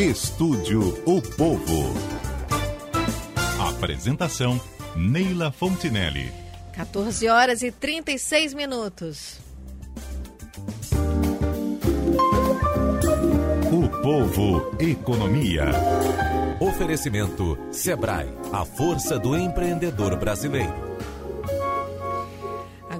Estúdio O Povo. Apresentação Neila Fontinelli. 14 horas e 36 minutos. O Povo Economia. Oferecimento Sebrae, a força do empreendedor brasileiro.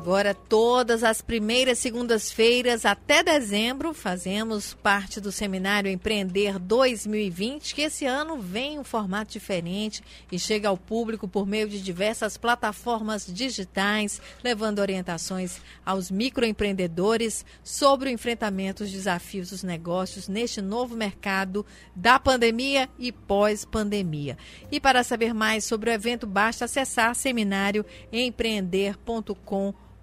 Agora, todas as primeiras segundas-feiras até dezembro, fazemos parte do Seminário Empreender 2020, que esse ano vem em um formato diferente e chega ao público por meio de diversas plataformas digitais, levando orientações aos microempreendedores sobre o enfrentamento dos desafios dos negócios neste novo mercado da pandemia e pós-pandemia. E para saber mais sobre o evento, basta acessar seminarioempreender.com.br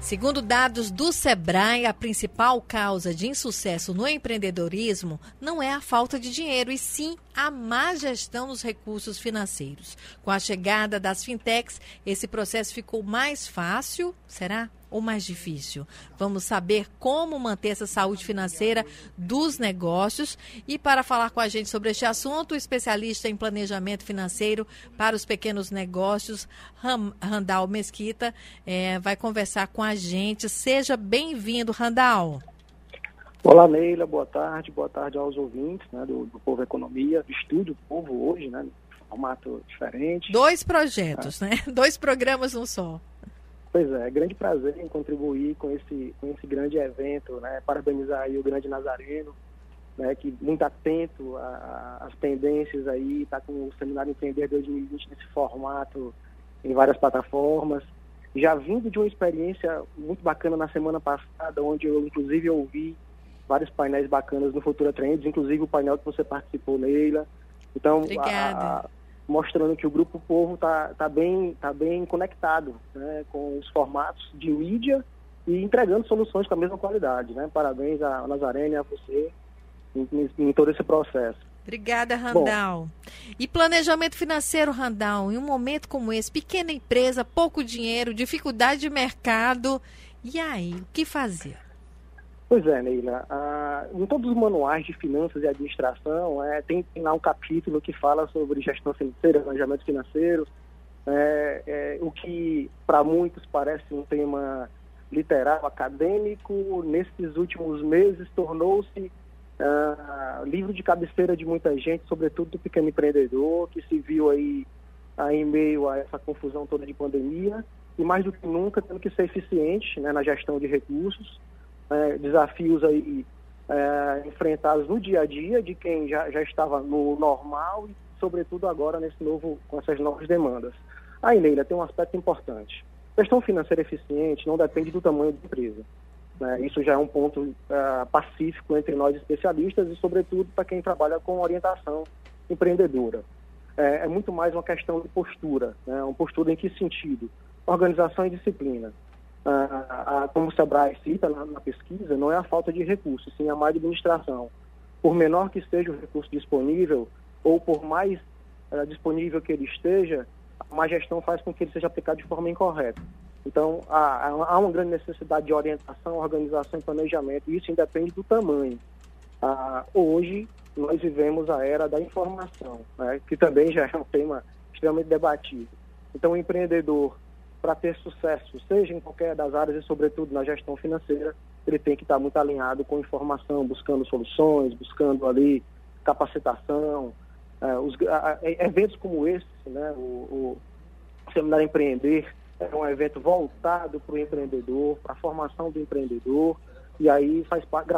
Segundo dados do Sebrae, a principal causa de insucesso no empreendedorismo não é a falta de dinheiro, e sim a má gestão dos recursos financeiros. Com a chegada das fintechs, esse processo ficou mais fácil, será? Ou mais difícil? Vamos saber como manter essa saúde financeira dos negócios. E para falar com a gente sobre este assunto, o especialista em planejamento financeiro para os pequenos negócios, Randall Mesquita, é, vai conversar com a gente. Seja bem-vindo, Randall. Olá, Neila, boa tarde, boa tarde aos ouvintes né, do, do Povo Economia, do Estúdio Povo hoje, né, formato diferente. Dois projetos, né? Dois programas num só. Pois é, é grande prazer em contribuir com esse, com esse grande evento, né? Parabenizar aí o grande Nazareno, né? Que muito atento às tendências aí, está com o Seminário Empreender 2020 nesse formato em várias plataformas. Já vindo de uma experiência muito bacana na semana passada, onde eu inclusive ouvi vários painéis bacanas no Futura Trends, inclusive o painel que você participou, Leila. Então, a, a, mostrando que o Grupo Povo está tá bem, tá bem conectado né, com os formatos de mídia e entregando soluções com a mesma qualidade. Né? Parabéns a Nazarene e a você em, em, todo esse processo. Obrigada, Randall. Bom, e planejamento financeiro, Randall, em um momento como esse, pequena empresa, pouco dinheiro, dificuldade de mercado, e aí, o que fazer? Pois é, Neila. Ah, em todos os manuais de finanças e administração, é, tem, tem, lá um capítulo que fala sobre gestão financeira, planejamento financeiro, é, é, o que para muitos parece um tema literal, acadêmico, nesses últimos meses tornou-se ah, livro de cabeceira de muita gente, sobretudo do pequeno empreendedor, que se viu aí, aí em meio a essa confusão toda de pandemia, e mais do que nunca tendo que ser eficiente né, na gestão de recursos, é, desafios aí é, enfrentados no dia a dia de quem já, já estava no normal e, sobretudo, agora nesse novo, com essas novas demandas. Aí, Neila, tem um aspecto importante. Gestão financeira eficiente não depende do tamanho da empresa. Né? Isso já é um ponto uh, pacífico entre nós especialistas e, sobretudo, para quem trabalha com orientação empreendedora. É, é, muito mais uma questão de postura. Né? Uma postura em que sentido? Organização e disciplina a, a, como o Sebrae cita na, na, pesquisa, não é a falta de recursos, sim a má administração. Por menor que seja o recurso disponível, ou por mais uh, disponível que ele esteja, a má gestão faz com que ele seja aplicado de forma incorreta. Então, há, há uma grande necessidade de orientação, organização e planejamento, e isso independe do tamanho. Uh, hoje, nós vivemos a era da informação, né, que também já é um tema extremamente debatido. Então, o empreendedor para ter sucesso, seja em qualquer das áreas e, sobretudo, na gestão financeira, ele tem que estar muito alinhado com informação, buscando soluções, buscando ali capacitação. É, os, a, a, eventos como esse, né, o, o Seminário Empreender, é um evento voltado para o empreendedor, para a formação do empreendedor, e aí faz parte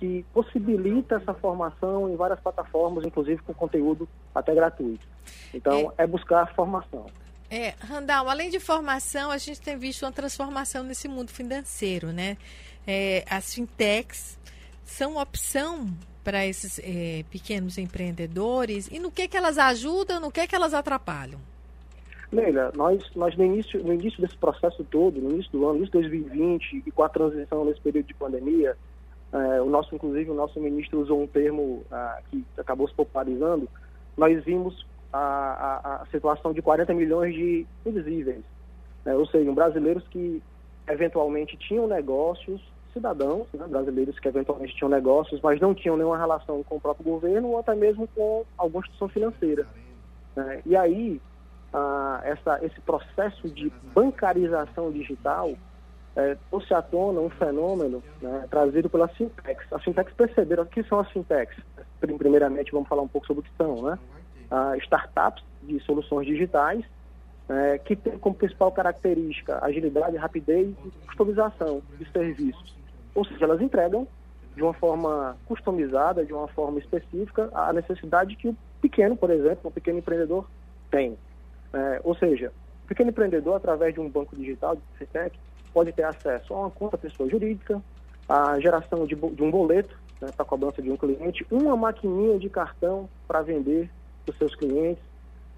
que possibilita essa formação em várias plataformas, inclusive com conteúdo até gratuito. Então, é, é buscar formação. É, Randall, além de formação, a gente tem visto uma transformação nesse mundo financeiro, né? É, as fintechs são opção para esses é, pequenos empreendedores e no que, que elas ajudam, no que, que elas atrapalham? Leila, nós, nós no, início, no início desse processo todo, no início do ano, início de 2020 e com a transição nesse período de pandemia, eh, o nosso, inclusive, o nosso ministro usou um termo ah, que acabou se popularizando, nós vimos a, a, a situação de 40 milhões de invisíveis, né? ou seja, brasileiros que eventualmente tinham negócios, cidadãos né? brasileiros que eventualmente tinham negócios, mas não tinham nenhuma relação com o próprio governo ou até mesmo com alguma instituição financeira. Né? E aí, ah, essa, esse processo de bancarização digital é, trouxe à tona um fenômeno né, trazido pelas fintechs. As fintechs perceberam o que são as fintechs. Primeiramente, vamos falar um pouco sobre o que são. Né? Ah, startups de soluções digitais é, que têm como principal característica agilidade, rapidez e customização de serviços. Ou seja, elas entregam de uma forma customizada, de uma forma específica, a necessidade que o pequeno, por exemplo, o pequeno empreendedor tem. É, ou seja, o pequeno empreendedor, através de um banco digital, de fintech, pode ter acesso a uma conta pessoa jurídica, a geração de, de um boleto né, para cobrança de um cliente, uma maquininha de cartão para vender para os seus clientes.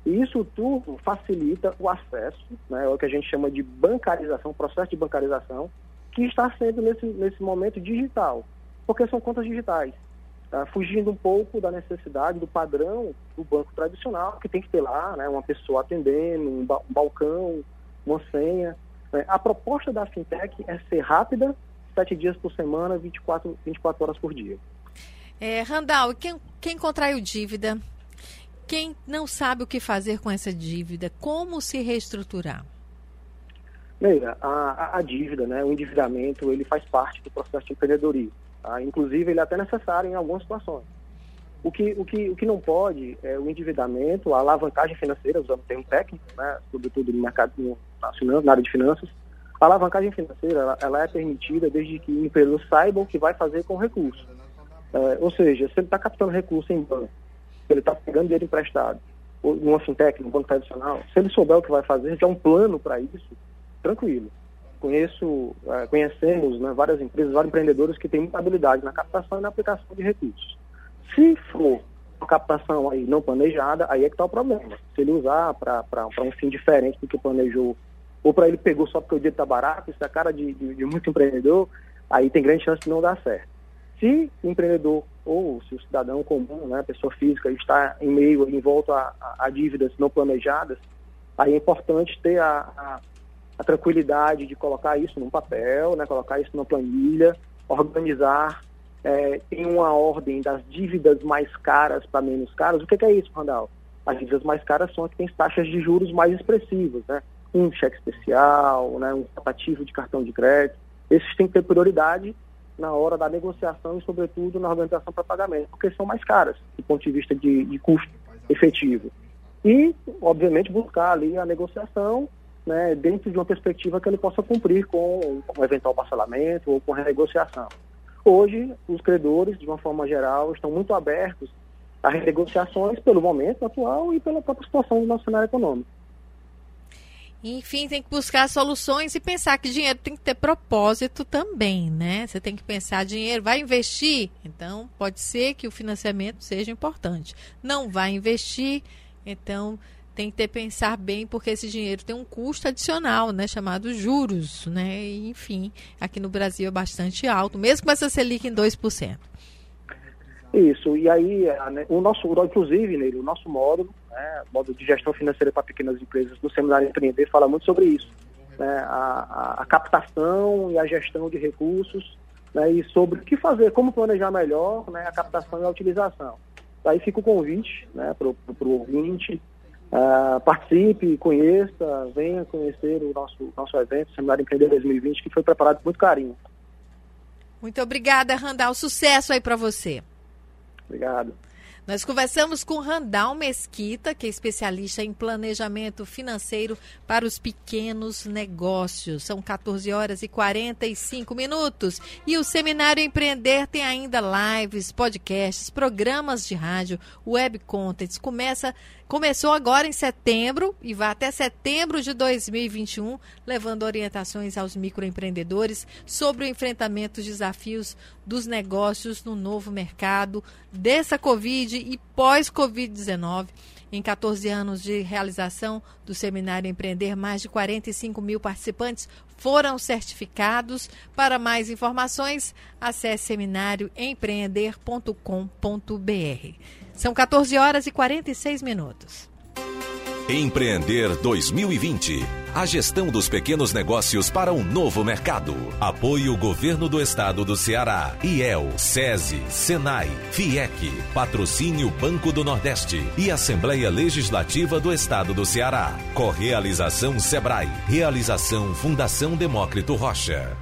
E isso tudo facilita o acesso, né, é o que a gente chama de bancarização, processo de bancarização, que está sendo nesse, nesse momento digital, porque são contas digitais uh, fugindo um pouco da necessidade, do padrão do banco tradicional, que tem que ter lá né, uma pessoa atendendo, um, ba um balcão, uma senha. Né? A proposta da fintech é ser rápida, sete dias por semana, 24, 24 horas por dia. É, Randall, quem, quem contraiu dívida, quem não sabe o que fazer com essa dívida, como se reestruturar? Leila, a, a, dívida, né, o endividamento, ele faz parte do processo de empreendedorismo. Tá? Inclusive, ele é até necessário em algumas situações. O que, o que, o que não pode é o endividamento, a alavancagem financeira, usando o termo técnico, né, sobretudo no mercado na área de finanças. A alavancagem financeira ela, ela é permitida desde que o empreendedor saiba o que vai fazer com o recurso. É, ou seja, se ele está captando recurso em banco, se ele está pegando dinheiro emprestado, ou numa fintech, num banco tradicional, se ele souber o que vai fazer, já é um plano para isso, tranquilo conheço, uh, conhecemos né, várias empresas, vários empreendedores que têm muita habilidade na captação e na aplicação de recursos. Se for uma captação aí não planejada, aí é que está o problema. Se ele usar para um fim diferente do que planejou, ou para ele pegou só porque o dinheiro está barato, isso é a cara de, de, de muito empreendedor, aí tem grande chance de não dar certo. Se o empreendedor ou se o cidadão comum, né, pessoa física, está em meio, em volta a, a, a dívidas não planejadas, aí é importante ter a, a a tranquilidade de colocar isso num papel, né, colocar isso numa planilha, organizar é, em uma ordem das dívidas mais caras para menos caras. O que, que, é isso, Randall? As dívidas mais caras são as que têm taxas de juros mais expressivas, né? Um cheque especial, né, um tratativo de cartão de crédito. Esses têm que ter prioridade na hora da negociação e, sobretudo, na organização para pagamento, porque são mais caras do ponto de vista de, de custo efetivo. E, obviamente, buscar ali a negociação né, dentro de uma perspectiva que ele possa cumprir com, um eventual parcelamento ou com renegociação. Hoje, os credores, de uma forma geral, estão muito abertos a renegociações pelo momento atual e pela própria situação do nosso cenário econômico. Enfim, tem que buscar soluções e pensar que dinheiro tem que ter propósito também, né? Você tem que pensar, dinheiro vai investir? Então, pode ser que o financiamento seja importante. Não vai investir, então tem que ter pensar bem, porque esse dinheiro tem um custo adicional, né, chamado juros, né? E, enfim, aqui no Brasil é bastante alto, mesmo com essa Selic em 2%. Isso, e aí né, o nosso, inclusive, nele, o nosso módulo, né, módulo de gestão financeira para pequenas empresas do Seminário Empreender fala muito sobre isso. Né, a, a, captação e a gestão de recursos, né, e sobre o que fazer, como planejar melhor né, a captação e a utilização. Aí fica o convite né, para o ouvinte, Uh, participe, conheça, venha conhecer o nosso, nosso evento, Seminário Empreender 2020, que foi preparado com muito carinho. Muito obrigada, Randall. Sucesso aí para você. Obrigado. Nós conversamos com Randall Mesquita, que é especialista em planejamento financeiro para os pequenos negócios. São 14 horas e 45 minutos. E o Seminário Empreender tem ainda lives, podcasts, programas de rádio, web contents. Começa Começou agora em setembro e vai até setembro de 2021, levando orientações aos microempreendedores sobre o enfrentamento dos desafios dos negócios no novo mercado, dessa Covid e pós-Covid-19. Em 14 anos de realização do Seminário Empreender, mais de 45 mil participantes foram certificados. Para mais informações, acesse seminarioempreender.com.br. São 14 horas e 46 minutos. Empreender 2020. A gestão dos pequenos negócios para um novo mercado. Apoio Governo do Estado do Ceará. IEL, SESI, SENAI, FIEC. Patrocínio Banco do Nordeste e Assembleia Legislativa do Estado do Ceará. Correalização Sebrae. Realização Fundação Demócrito Rocha.